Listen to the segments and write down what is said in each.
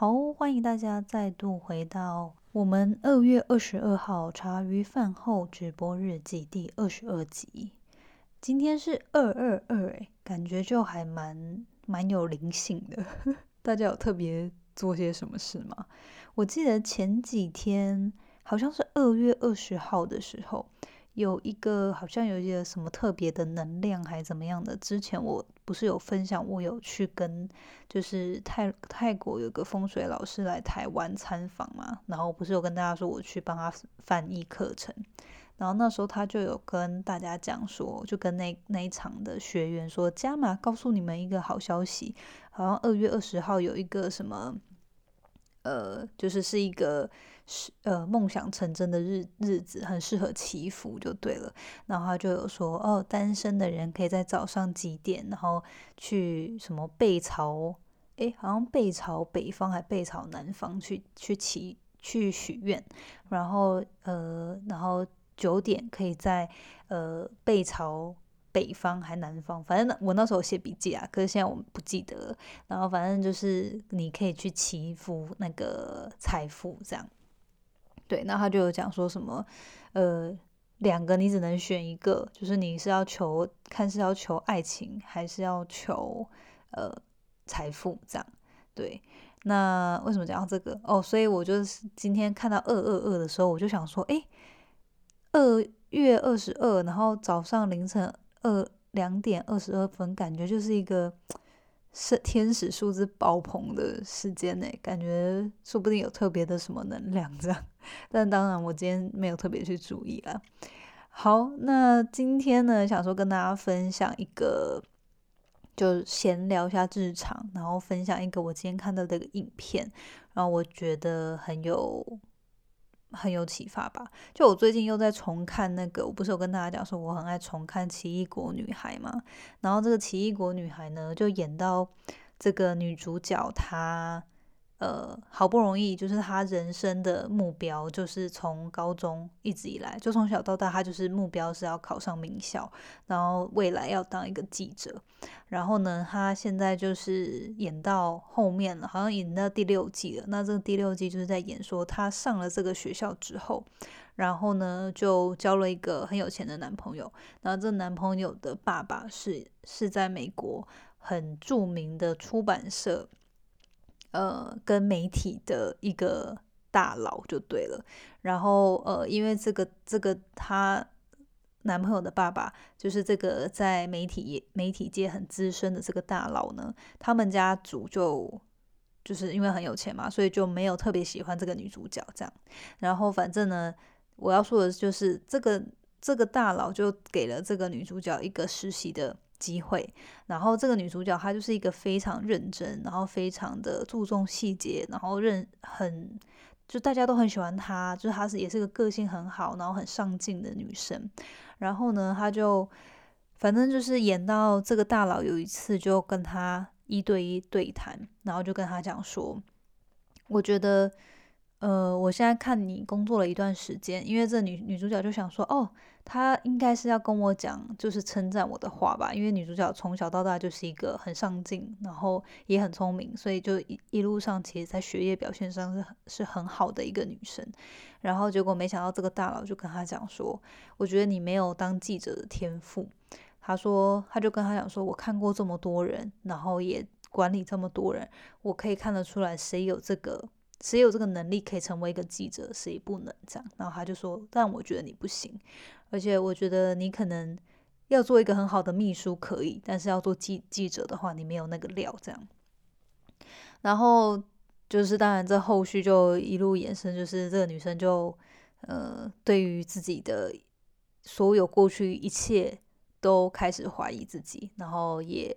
好，欢迎大家再度回到我们二月二十二号茶余饭后直播日记第二十二集。今天是二二二，哎，感觉就还蛮蛮有灵性的。大家有特别做些什么事吗？我记得前几天好像是二月二十号的时候。有一个好像有一个什么特别的能量还怎么样的？之前我不是有分享，我有去跟就是泰泰国有个风水老师来台湾参访嘛，然后不是有跟大家说我去帮他翻译课程，然后那时候他就有跟大家讲说，就跟那那一场的学员说，加码告诉你们一个好消息，好像二月二十号有一个什么，呃，就是是一个。是呃，梦想成真的日日子很适合祈福就对了。然后他就有说，哦，单身的人可以在早上几点，然后去什么背朝，诶，好像背朝北方还背朝南方去去祈去许愿。然后呃，然后九点可以在呃背朝北方还南方，反正我那时候写笔记啊，可是现在我不记得。然后反正就是你可以去祈福那个财富这样。对，那他就有讲说什么，呃，两个你只能选一个，就是你是要求看是要求爱情还是要求呃财富这样。对，那为什么讲到这个？哦，所以我就是今天看到二二二的时候，我就想说，哎，二月二十二，然后早上凌晨二两点二十二分，感觉就是一个。是天使数字爆棚的时间呢，感觉说不定有特别的什么能量这样，但当然我今天没有特别去注意啦。好，那今天呢，想说跟大家分享一个，就闲聊一下日常，然后分享一个我今天看到的一个影片，然后我觉得很有。很有启发吧？就我最近又在重看那个，我不是有跟大家讲说我很爱重看《奇异国女孩》嘛？然后这个《奇异国女孩》呢，就演到这个女主角她。呃，好不容易就是他人生的目标，就是从高中一直以来，就从小到大，他就是目标是要考上名校，然后未来要当一个记者。然后呢，他现在就是演到后面了，好像演到第六季了。那这个第六季就是在演说他上了这个学校之后，然后呢就交了一个很有钱的男朋友。然后这男朋友的爸爸是是在美国很著名的出版社。呃，跟媒体的一个大佬就对了。然后呃，因为这个这个她男朋友的爸爸就是这个在媒体媒体界很资深的这个大佬呢，他们家族就就是因为很有钱嘛，所以就没有特别喜欢这个女主角这样。然后反正呢，我要说的就是这个这个大佬就给了这个女主角一个实习的。机会，然后这个女主角她就是一个非常认真，然后非常的注重细节，然后认很就大家都很喜欢她，就是她是也是个个性很好，然后很上进的女生。然后呢，她就反正就是演到这个大佬有一次就跟她一对一对谈，然后就跟她讲说，我觉得呃，我现在看你工作了一段时间，因为这女女主角就想说哦。她应该是要跟我讲，就是称赞我的话吧，因为女主角从小到大就是一个很上进，然后也很聪明，所以就一一路上其实在学业表现上是很是很好的一个女生。然后结果没想到这个大佬就跟他讲说，我觉得你没有当记者的天赋。他说，他就跟他讲说，我看过这么多人，然后也管理这么多人，我可以看得出来谁有这个谁有这个能力可以成为一个记者，谁不能这样。然后他就说，但我觉得你不行。而且我觉得你可能要做一个很好的秘书可以，但是要做记记者的话，你没有那个料这样。然后就是当然这后续就一路延伸，就是这个女生就呃对于自己的所有过去一切都开始怀疑自己，然后也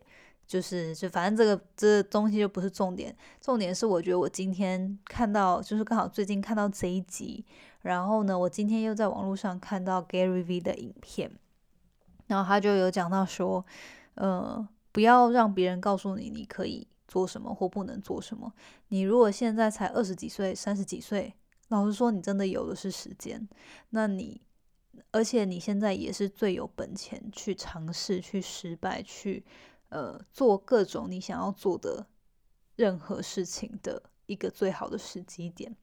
就是就反正这个这东西就不是重点，重点是我觉得我今天看到就是刚好最近看到这一集。然后呢，我今天又在网络上看到 Gary V 的影片，然后他就有讲到说，呃，不要让别人告诉你你可以做什么或不能做什么。你如果现在才二十几岁、三十几岁，老实说，你真的有的是时间。那你，而且你现在也是最有本钱去尝试、去失败、去呃做各种你想要做的任何事情的。一个最好的时机点。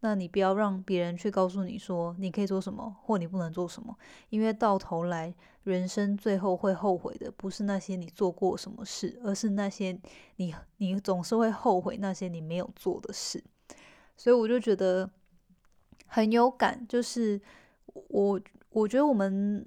那你不要让别人去告诉你说你可以做什么或你不能做什么，因为到头来人生最后会后悔的不是那些你做过什么事，而是那些你你总是会后悔那些你没有做的事。所以我就觉得很有感，就是我我觉得我们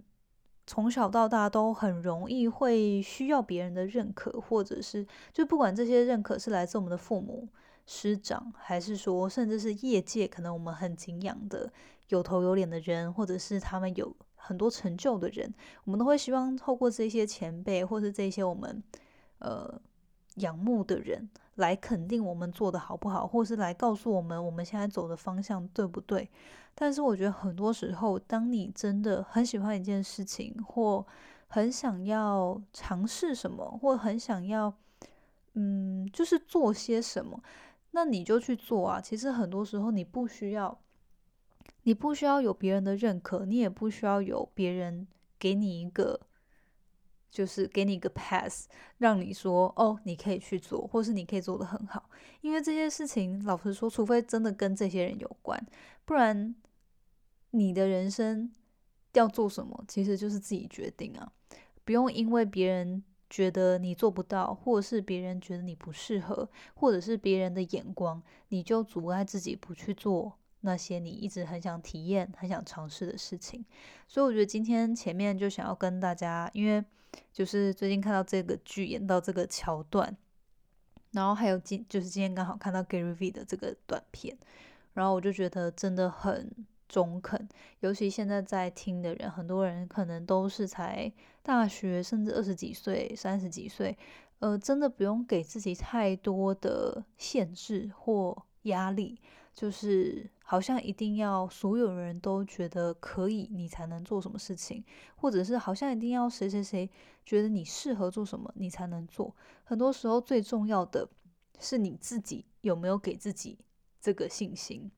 从小到大都很容易会需要别人的认可，或者是就不管这些认可是来自我们的父母。师长，还是说，甚至是业界，可能我们很敬仰的有头有脸的人，或者是他们有很多成就的人，我们都会希望透过这些前辈，或是这些我们呃仰慕的人，来肯定我们做的好不好，或是来告诉我们我们现在走的方向对不对。但是我觉得很多时候，当你真的很喜欢一件事情，或很想要尝试什么，或很想要嗯，就是做些什么。那你就去做啊！其实很多时候你不需要，你不需要有别人的认可，你也不需要有别人给你一个，就是给你一个 pass，让你说哦，你可以去做，或是你可以做的很好。因为这些事情，老实说，除非真的跟这些人有关，不然你的人生要做什么，其实就是自己决定啊，不用因为别人。觉得你做不到，或者是别人觉得你不适合，或者是别人的眼光，你就阻碍自己不去做那些你一直很想体验、很想尝试的事情。所以我觉得今天前面就想要跟大家，因为就是最近看到这个剧演到这个桥段，然后还有今就是今天刚好看到 Gary V 的这个短片，然后我就觉得真的很。中肯，尤其现在在听的人，很多人可能都是才大学，甚至二十几岁、三十几岁，呃，真的不用给自己太多的限制或压力，就是好像一定要所有人都觉得可以，你才能做什么事情，或者是好像一定要谁谁谁觉得你适合做什么，你才能做。很多时候最重要的是你自己有没有给自己这个信心。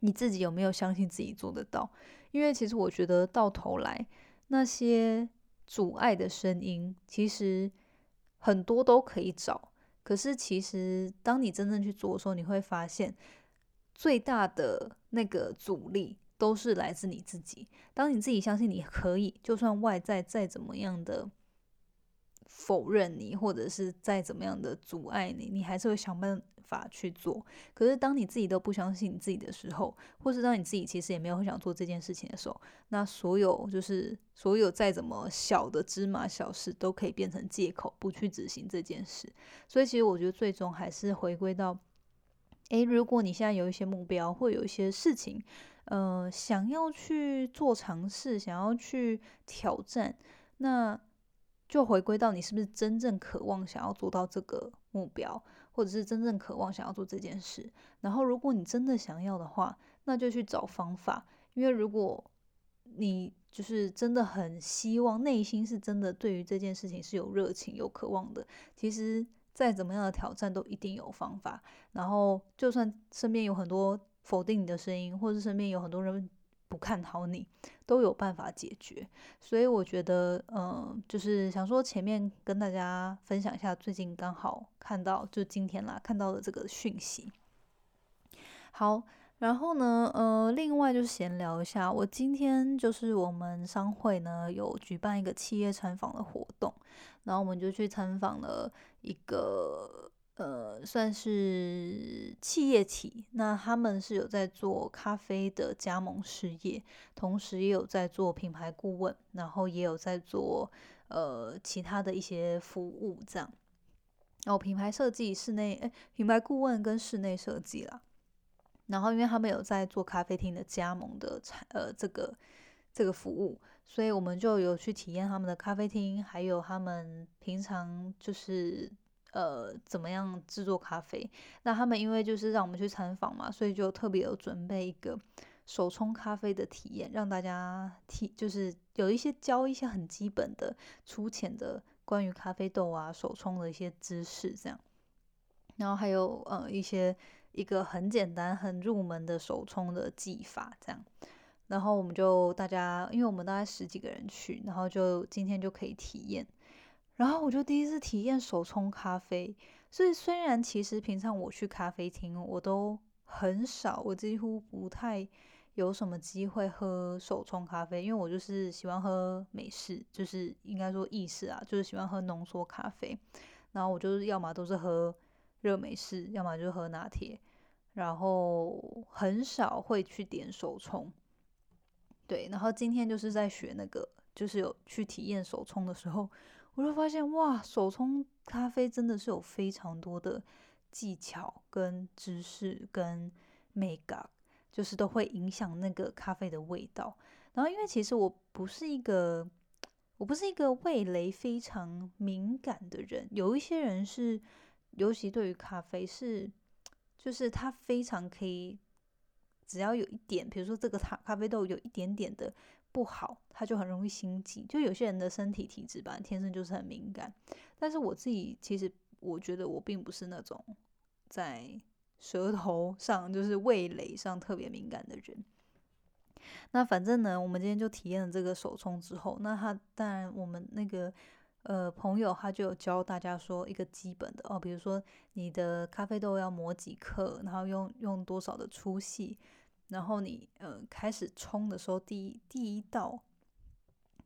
你自己有没有相信自己做得到？因为其实我觉得到头来，那些阻碍的声音，其实很多都可以找。可是其实当你真正去做的时候，你会发现最大的那个阻力都是来自你自己。当你自己相信你可以，就算外在再怎么样的否认你，或者是再怎么样的阻碍你，你还是会想办法。去做，可是当你自己都不相信你自己的时候，或是当你自己其实也没有很想做这件事情的时候，那所有就是所有再怎么小的芝麻小事都可以变成借口，不去执行这件事。所以其实我觉得最终还是回归到，诶，如果你现在有一些目标，或有一些事情，呃，想要去做尝试，想要去挑战，那就回归到你是不是真正渴望想要做到这个目标。或者是真正渴望想要做这件事，然后如果你真的想要的话，那就去找方法。因为如果你就是真的很希望，内心是真的对于这件事情是有热情、有渴望的，其实再怎么样的挑战都一定有方法。然后就算身边有很多否定你的声音，或者是身边有很多人。不看好你，都有办法解决。所以我觉得，嗯，就是想说前面跟大家分享一下，最近刚好看到，就今天啦，看到的这个讯息。好，然后呢，呃，另外就是闲聊一下，我今天就是我们商会呢有举办一个企业参访的活动，然后我们就去参访了一个。呃，算是企业体，那他们是有在做咖啡的加盟事业，同时也有在做品牌顾问，然后也有在做呃其他的一些服务这样。然后品牌设计、室内哎，品牌顾问跟室内设计啦。然后因为他们有在做咖啡厅的加盟的产呃这个这个服务，所以我们就有去体验他们的咖啡厅，还有他们平常就是。呃，怎么样制作咖啡？那他们因为就是让我们去参访嘛，所以就特别有准备一个手冲咖啡的体验，让大家体就是有一些教一些很基本的、粗浅的关于咖啡豆啊手冲的一些知识，这样。然后还有呃一些一个很简单、很入门的手冲的技法，这样。然后我们就大家，因为我们大概十几个人去，然后就今天就可以体验。然后我就第一次体验手冲咖啡，所以虽然其实平常我去咖啡厅，我都很少，我几乎不太有什么机会喝手冲咖啡，因为我就是喜欢喝美式，就是应该说意式啊，就是喜欢喝浓缩咖啡。然后我就是要么都是喝热美式，要么就喝拿铁，然后很少会去点手冲。对，然后今天就是在学那个，就是有去体验手冲的时候，我就发现哇，手冲咖啡真的是有非常多的技巧跟知识跟美感，就是都会影响那个咖啡的味道。然后因为其实我不是一个，我不是一个味蕾非常敏感的人，有一些人是，尤其对于咖啡是，就是他非常可以。只要有一点，比如说这个咖咖啡豆有一点点的不好，他就很容易心悸。就有些人的身体体质吧，天生就是很敏感。但是我自己其实我觉得我并不是那种在舌头上就是味蕾上特别敏感的人。那反正呢，我们今天就体验了这个手冲之后，那他当然我们那个。呃，朋友他就有教大家说一个基本的哦，比如说你的咖啡豆要磨几克，然后用用多少的粗细，然后你呃开始冲的时候，第一第一道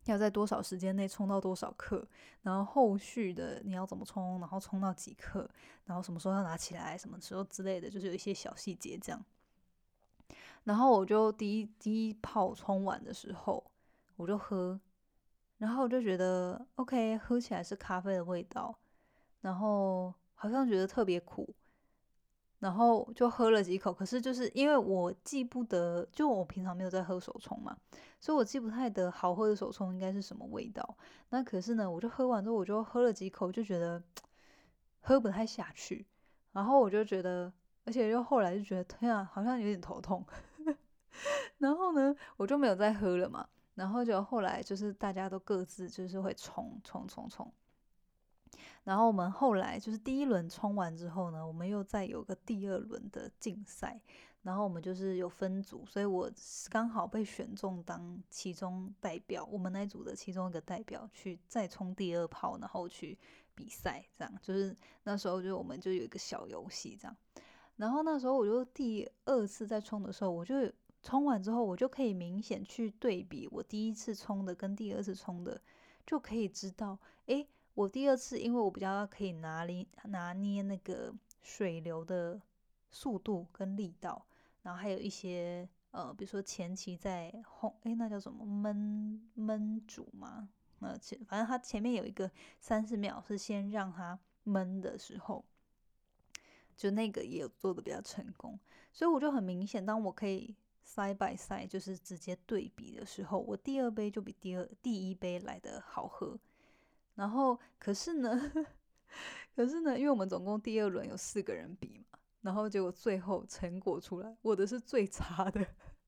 要在多少时间内冲到多少克，然后后续的你要怎么冲，然后冲到几克，然后什么时候要拿起来，什么时候之类的，就是有一些小细节这样。然后我就第一第一泡冲完的时候，我就喝。然后我就觉得，OK，喝起来是咖啡的味道，然后好像觉得特别苦，然后就喝了几口。可是就是因为我记不得，就我平常没有在喝手冲嘛，所以我记不太得好喝的手冲应该是什么味道。那可是呢，我就喝完之后，我就喝了几口，就觉得喝不太下去。然后我就觉得，而且又后来就觉得，天啊，好像有点头痛。然后呢，我就没有再喝了嘛。然后就后来就是大家都各自就是会冲冲冲冲，然后我们后来就是第一轮冲完之后呢，我们又再有个第二轮的竞赛，然后我们就是有分组，所以我刚好被选中当其中代表，我们那组的其中一个代表去再冲第二炮，然后去比赛，这样就是那时候就我们就有一个小游戏这样，然后那时候我就第二次再冲的时候，我就。冲完之后，我就可以明显去对比我第一次冲的跟第二次冲的，就可以知道，诶，我第二次因为我比较可以拿捏拿捏那个水流的速度跟力道，然后还有一些呃，比如说前期在烘，诶，那叫什么焖焖煮嘛，呃，前反正它前面有一个三四秒是先让它焖的时候，就那个也有做的比较成功，所以我就很明显，当我可以。Side by side 就是直接对比的时候，我第二杯就比第二第一杯来的好喝。然后可是呢，可是呢，因为我们总共第二轮有四个人比嘛，然后结果最后成果出来，我的是最差的，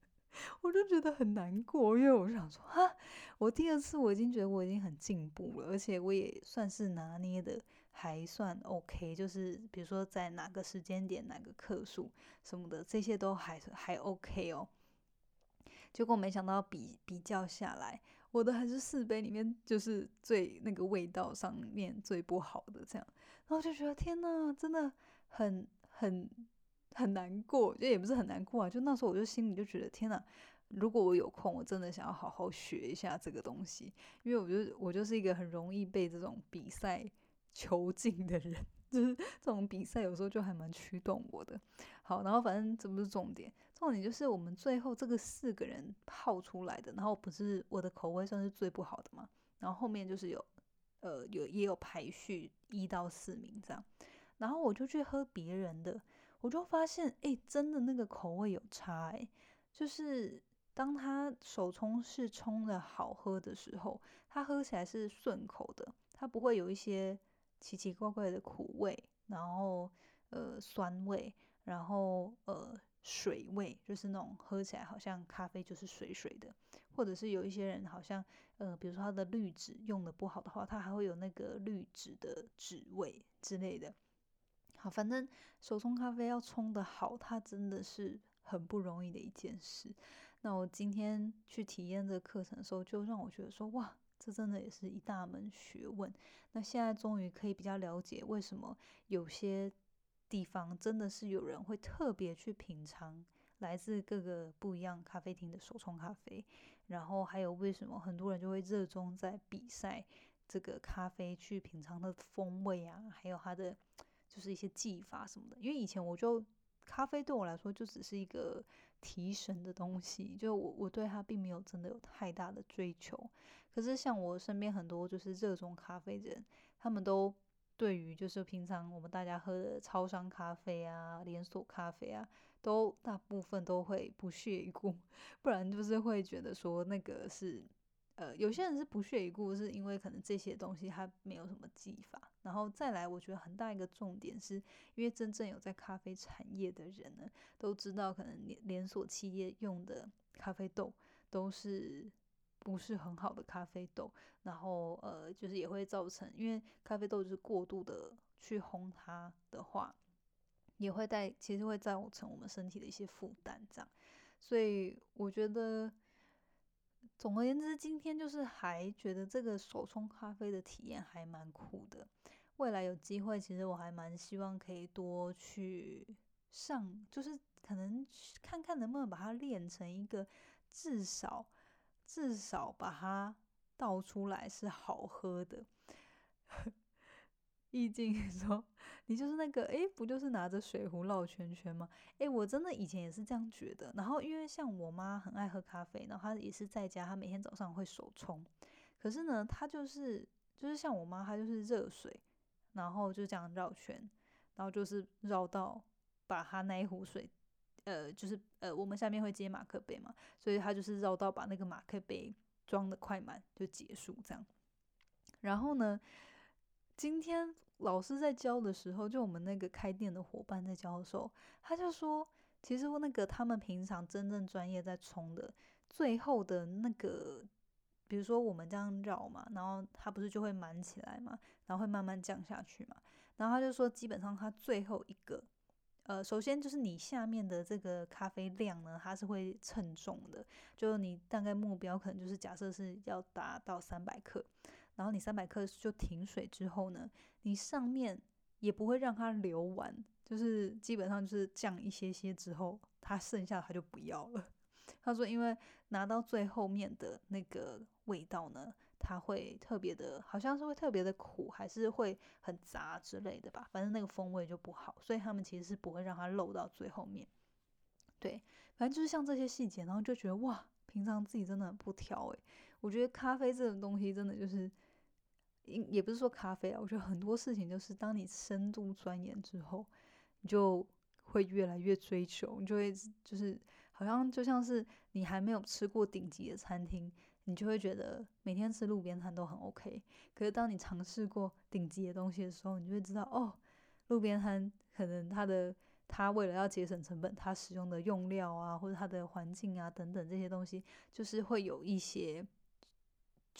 我就觉得很难过，因为我想说，哈，我第二次我已经觉得我已经很进步了，而且我也算是拿捏的还算 OK，就是比如说在哪个时间点、哪个克数什么的，这些都还还 OK 哦。结果没想到比比较下来，我的还是四杯里面就是最那个味道上面最不好的这样，然后就觉得天呐，真的很很很难过，就也不是很难过啊，就那时候我就心里就觉得天呐，如果我有空，我真的想要好好学一下这个东西，因为我觉得我就是一个很容易被这种比赛囚禁的人。就是这种比赛有时候就还蛮驱动我的。好，然后反正这不是重点，重点就是我们最后这个四个人泡出来的，然后不是我的口味算是最不好的嘛，然后后面就是有呃有也有排序一到四名这样，然后我就去喝别人的，我就发现哎真的那个口味有差哎，就是当他手冲是冲的好喝的时候，它喝起来是顺口的，它不会有一些。奇奇怪怪的苦味，然后呃酸味，然后呃水味，就是那种喝起来好像咖啡就是水水的，或者是有一些人好像呃，比如说他的滤纸用的不好的话，它还会有那个滤纸的纸味之类的。好，反正手冲咖啡要冲的好，它真的是很不容易的一件事。那我今天去体验这个课程的时候，就让我觉得说哇，这真的也是一大门学问。那现在终于可以比较了解为什么有些地方真的是有人会特别去品尝来自各个不一样咖啡厅的手冲咖啡，然后还有为什么很多人就会热衷在比赛这个咖啡去品尝的风味啊，还有它的就是一些技法什么的。因为以前我就。咖啡对我来说就只是一个提神的东西，就我我对它并没有真的有太大的追求。可是像我身边很多就是热衷咖啡的人，他们都对于就是平常我们大家喝的超商咖啡啊、连锁咖啡啊，都大部分都会不屑一顾，不然就是会觉得说那个是。呃，有些人是不屑一顾，是因为可能这些东西它没有什么技法。然后再来，我觉得很大一个重点是，因为真正有在咖啡产业的人呢，都知道可能连连锁企业用的咖啡豆都是不是很好的咖啡豆。然后呃，就是也会造成，因为咖啡豆就是过度的去烘它的话，也会带其实会造成我们身体的一些负担。这样，所以我觉得。总而言之，今天就是还觉得这个手冲咖啡的体验还蛮酷的。未来有机会，其实我还蛮希望可以多去上，就是可能看看能不能把它练成一个，至少至少把它倒出来是好喝的。意境 说：“你就是那个，诶，不就是拿着水壶绕圈圈吗？诶，我真的以前也是这样觉得。然后因为像我妈很爱喝咖啡，然后她也是在家，她每天早上会手冲。可是呢，她就是就是像我妈，她就是热水，然后就这样绕圈，然后就是绕到把她那一壶水，呃，就是呃，我们下面会接马克杯嘛，所以她就是绕到把那个马克杯装的快满就结束这样。然后呢？”今天老师在教的时候，就我们那个开店的伙伴在教的时候，他就说，其实那个他们平常真正专业在冲的最后的那个，比如说我们这样绕嘛，然后它不是就会满起来嘛，然后会慢慢降下去嘛，然后他就说，基本上它最后一个。呃，首先就是你下面的这个咖啡量呢，它是会称重的，就你大概目标可能就是假设是要达到三百克，然后你三百克就停水之后呢，你上面也不会让它流完，就是基本上就是降一些些之后，它剩下它就不要了。他说，因为拿到最后面的那个味道呢，它会特别的，好像是会特别的苦，还是会很杂之类的吧。反正那个风味就不好，所以他们其实是不会让它漏到最后面。对，反正就是像这些细节，然后就觉得哇，平常自己真的很不挑诶。我觉得咖啡这种东西真的就是，也也不是说咖啡啊，我觉得很多事情就是当你深度钻研之后，你就。会越来越追求，你就会就是好像就像是你还没有吃过顶级的餐厅，你就会觉得每天吃路边摊都很 OK。可是当你尝试过顶级的东西的时候，你就会知道哦，路边摊可能它的它为了要节省成本，它使用的用料啊，或者它的环境啊等等这些东西，就是会有一些。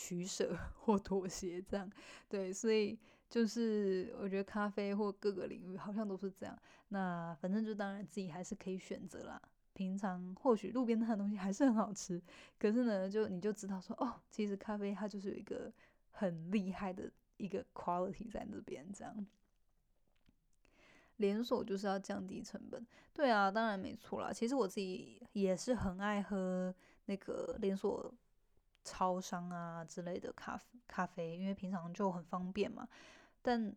取舍 或妥协，这样对，所以就是我觉得咖啡或各个领域好像都是这样。那反正就当然自己还是可以选择啦。平常或许路边摊的东西还是很好吃，可是呢，就你就知道说哦，其实咖啡它就是有一个很厉害的一个 quality 在那边。这样连锁就是要降低成本，对啊，当然没错啦。其实我自己也是很爱喝那个连锁。超商啊之类的咖咖啡，因为平常就很方便嘛。但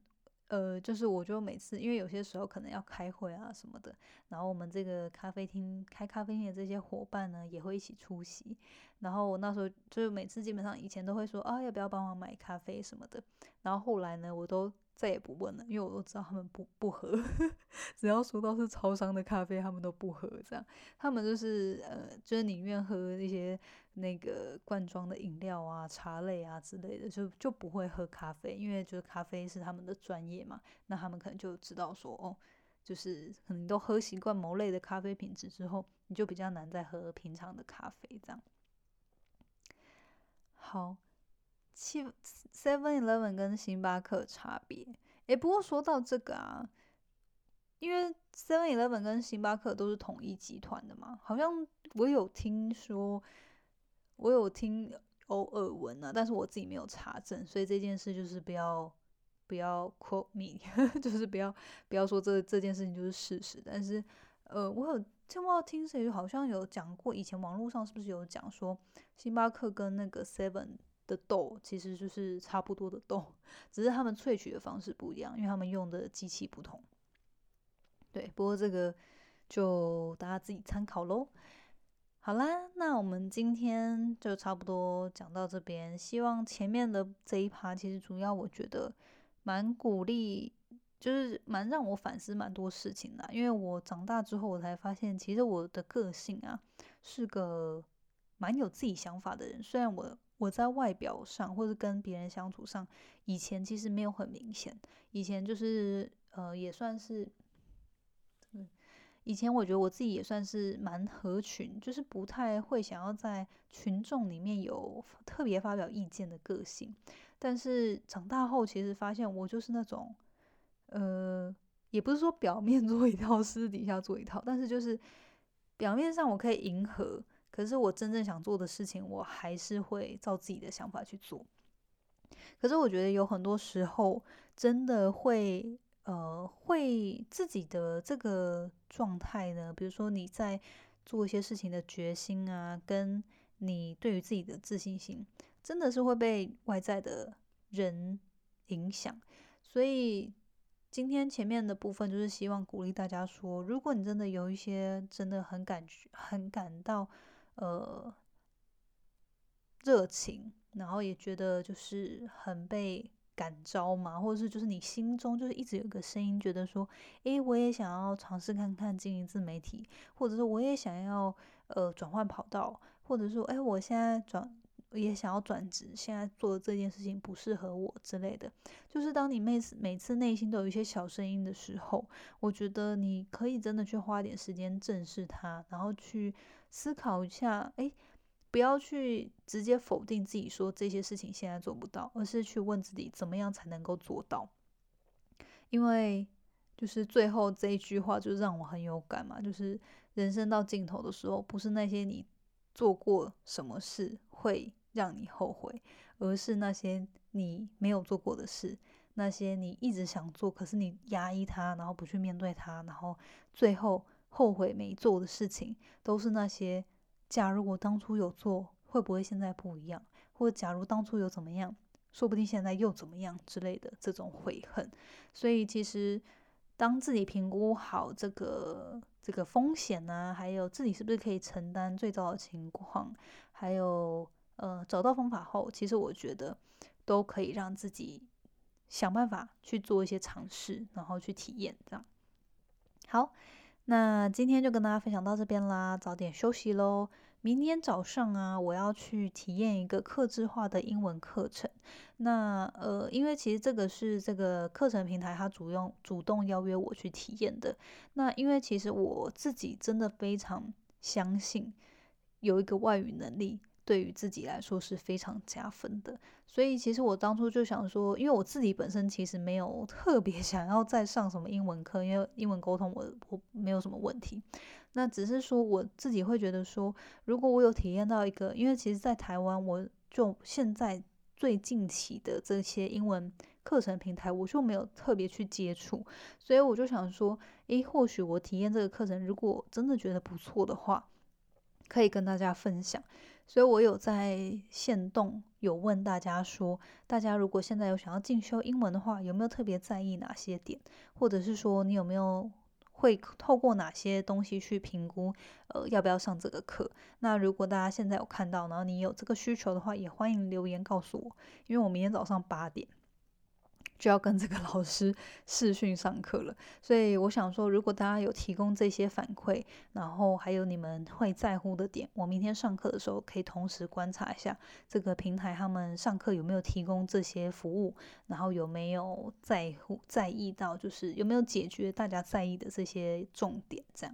呃，就是我就每次，因为有些时候可能要开会啊什么的，然后我们这个咖啡厅开咖啡厅的这些伙伴呢，也会一起出席。然后我那时候就是每次基本上以前都会说啊，要不要帮忙买咖啡什么的。然后后来呢，我都。再也不问了，因为我都知道他们不不喝，只要说到是超商的咖啡，他们都不喝。这样，他们就是呃，就是宁愿喝一些那个罐装的饮料啊、茶类啊之类的，就就不会喝咖啡，因为就是咖啡是他们的专业嘛。那他们可能就知道说，哦，就是可能都喝习惯某类的咖啡品质之后，你就比较难再喝平常的咖啡这样。好。七 Seven Eleven 跟星巴克差别，诶，不过说到这个啊，因为 Seven Eleven 跟星巴克都是统一集团的嘛，好像我有听说，我有听偶耳闻啊，但是我自己没有查证，所以这件事就是不要不要 quote me，就是不要不要说这这件事情就是事实。但是呃，我有听不知道听谁好像有讲过，以前网络上是不是有讲说星巴克跟那个 Seven 的豆其实就是差不多的豆，只是他们萃取的方式不一样，因为他们用的机器不同。对，不过这个就大家自己参考喽。好啦，那我们今天就差不多讲到这边。希望前面的这一趴，其实主要我觉得蛮鼓励，就是蛮让我反思蛮多事情的。因为我长大之后，我才发现，其实我的个性啊，是个蛮有自己想法的人。虽然我我在外表上或者跟别人相处上，以前其实没有很明显，以前就是呃，也算是。以前我觉得我自己也算是蛮合群，就是不太会想要在群众里面有特别发表意见的个性。但是长大后，其实发现我就是那种，呃，也不是说表面做一套，私底下做一套，但是就是表面上我可以迎合，可是我真正想做的事情，我还是会照自己的想法去做。可是我觉得有很多时候，真的会。呃，会自己的这个状态呢，比如说你在做一些事情的决心啊，跟你对于自己的自信心，真的是会被外在的人影响。所以今天前面的部分就是希望鼓励大家说，如果你真的有一些真的很感觉、很感到呃热情，然后也觉得就是很被。感召嘛，或者是就是你心中就是一直有个声音，觉得说，诶，我也想要尝试看看经营自媒体，或者是我也想要呃转换跑道，或者说，诶，我现在转也想要转职，现在做的这件事情不适合我之类的。就是当你每次每次内心都有一些小声音的时候，我觉得你可以真的去花点时间正视它，然后去思考一下，诶。不要去直接否定自己，说这些事情现在做不到，而是去问自己怎么样才能够做到。因为就是最后这一句话就让我很有感嘛，就是人生到尽头的时候，不是那些你做过什么事会让你后悔，而是那些你没有做过的事，那些你一直想做，可是你压抑它，然后不去面对它，然后最后后悔没做的事情，都是那些。假如我当初有做，会不会现在不一样？或者假如当初有怎么样，说不定现在又怎么样之类的这种悔恨。所以其实当自己评估好这个这个风险呢，还有自己是不是可以承担最糟的情况，还有呃找到方法后，其实我觉得都可以让自己想办法去做一些尝试，然后去体验这样。好。那今天就跟大家分享到这边啦，早点休息喽。明天早上啊，我要去体验一个客制化的英文课程。那呃，因为其实这个是这个课程平台，它主用主动邀约我去体验的。那因为其实我自己真的非常相信有一个外语能力。对于自己来说是非常加分的，所以其实我当初就想说，因为我自己本身其实没有特别 想要再上什么英文课，因为英文沟通我我没有什么问题，那只是说我自己会觉得说，如果我有体验到一个，因为其实，在台湾，我就现在最近期的这些英文课程平台，我就没有特别去接触，所以我就想说，诶，或许我体验这个课程，如果真的觉得不错的话。可以跟大家分享，所以我有在线动有问大家说，大家如果现在有想要进修英文的话，有没有特别在意哪些点，或者是说你有没有会透过哪些东西去评估，呃，要不要上这个课？那如果大家现在有看到，然后你有这个需求的话，也欢迎留言告诉我，因为我明天早上八点。就要跟这个 老师视讯上课了，所以我想说，如果大家有提供这些反馈，然后还有你们会在乎的点，我明天上课的时候可以同时观察一下这个平台他们上课有没有提供这些服务，然后有没有在乎在意到，就是有没有解决大家在意的这些重点。这样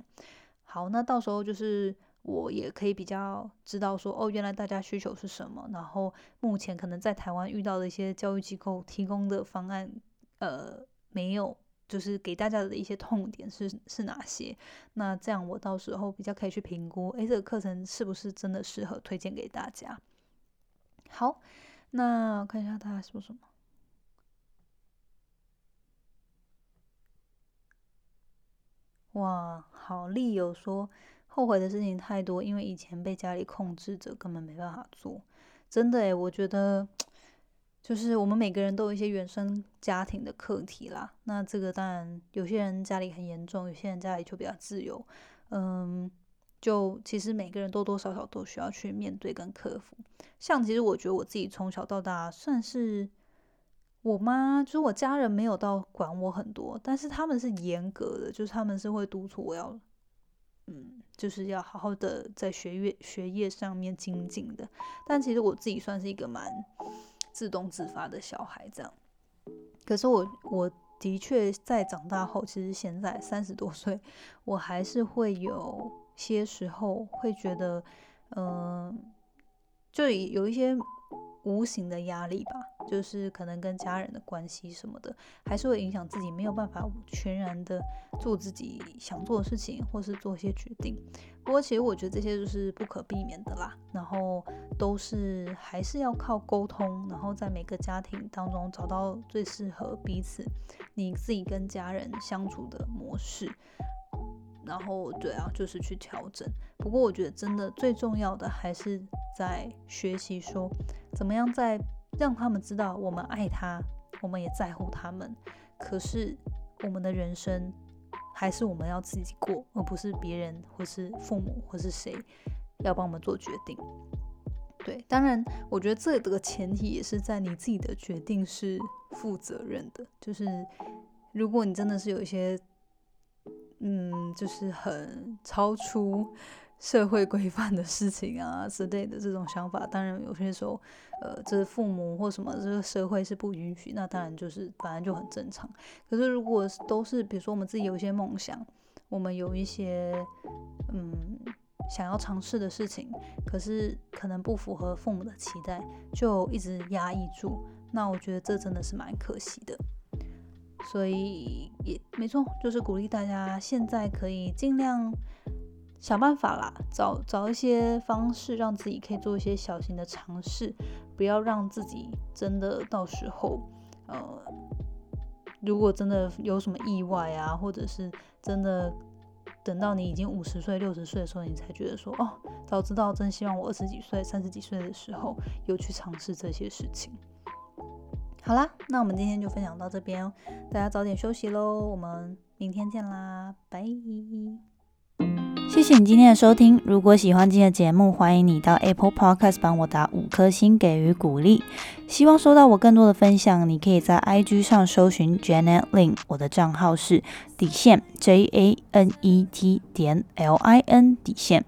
好，那到时候就是。我也可以比较知道说，哦，原来大家需求是什么，然后目前可能在台湾遇到的一些教育机构提供的方案，呃，没有，就是给大家的一些痛点是是哪些？那这样我到时候比较可以去评估，诶，这个课程是不是真的适合推荐给大家？好，那看一下他说什么。哇，好丽友说后悔的事情太多，因为以前被家里控制着，根本没办法做。真的诶，我觉得就是我们每个人都有一些原生家庭的课题啦。那这个当然有些人家里很严重，有些人家里就比较自由。嗯，就其实每个人多多少少都需要去面对跟克服。像其实我觉得我自己从小到大算是。我妈就是我家人没有到管我很多，但是他们是严格的，就是他们是会督促我要，嗯，就是要好好的在学业学业上面精进的。但其实我自己算是一个蛮自动自发的小孩，这样。可是我我的确在长大后，其实现在三十多岁，我还是会有些时候会觉得，嗯，就有一些。无形的压力吧，就是可能跟家人的关系什么的，还是会影响自己没有办法全然的做自己想做的事情，或是做一些决定。不过其实我觉得这些就是不可避免的啦，然后都是还是要靠沟通，然后在每个家庭当中找到最适合彼此，你自己跟家人相处的模式。然后对啊，就是去调整。不过我觉得真的最重要的还是在学习，说怎么样在让他们知道我们爱他，我们也在乎他们。可是我们的人生还是我们要自己过，而不是别人或是父母或是谁要帮我们做决定。对，当然我觉得这个前提也是在你自己的决定是负责任的。就是如果你真的是有一些。嗯，就是很超出社会规范的事情啊之类的这种想法，当然有些时候，呃，这是父母或什么这个社会是不允许，那当然就是本来就很正常。可是如果都是比如说我们自己有一些梦想，我们有一些嗯想要尝试的事情，可是可能不符合父母的期待，就一直压抑住，那我觉得这真的是蛮可惜的。所以也没错，就是鼓励大家现在可以尽量想办法啦，找找一些方式，让自己可以做一些小型的尝试，不要让自己真的到时候，呃，如果真的有什么意外啊，或者是真的等到你已经五十岁、六十岁的时候，你才觉得说，哦，早知道，真希望我二十几岁、三十几岁的时候有去尝试这些事情。好啦，那我们今天就分享到这边，大家早点休息喽，我们明天见啦，拜！谢谢你今天的收听，如果喜欢今天的节目，欢迎你到 Apple Podcast 帮我打五颗星给予鼓励。希望收到我更多的分享，你可以在 IG 上搜寻 Janet Lin，我的账号是底线 J A N E T 点 L I N 底线。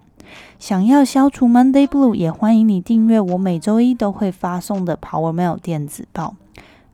想要消除 Monday Blue，也欢迎你订阅我每周一都会发送的 Power Mail 电子报。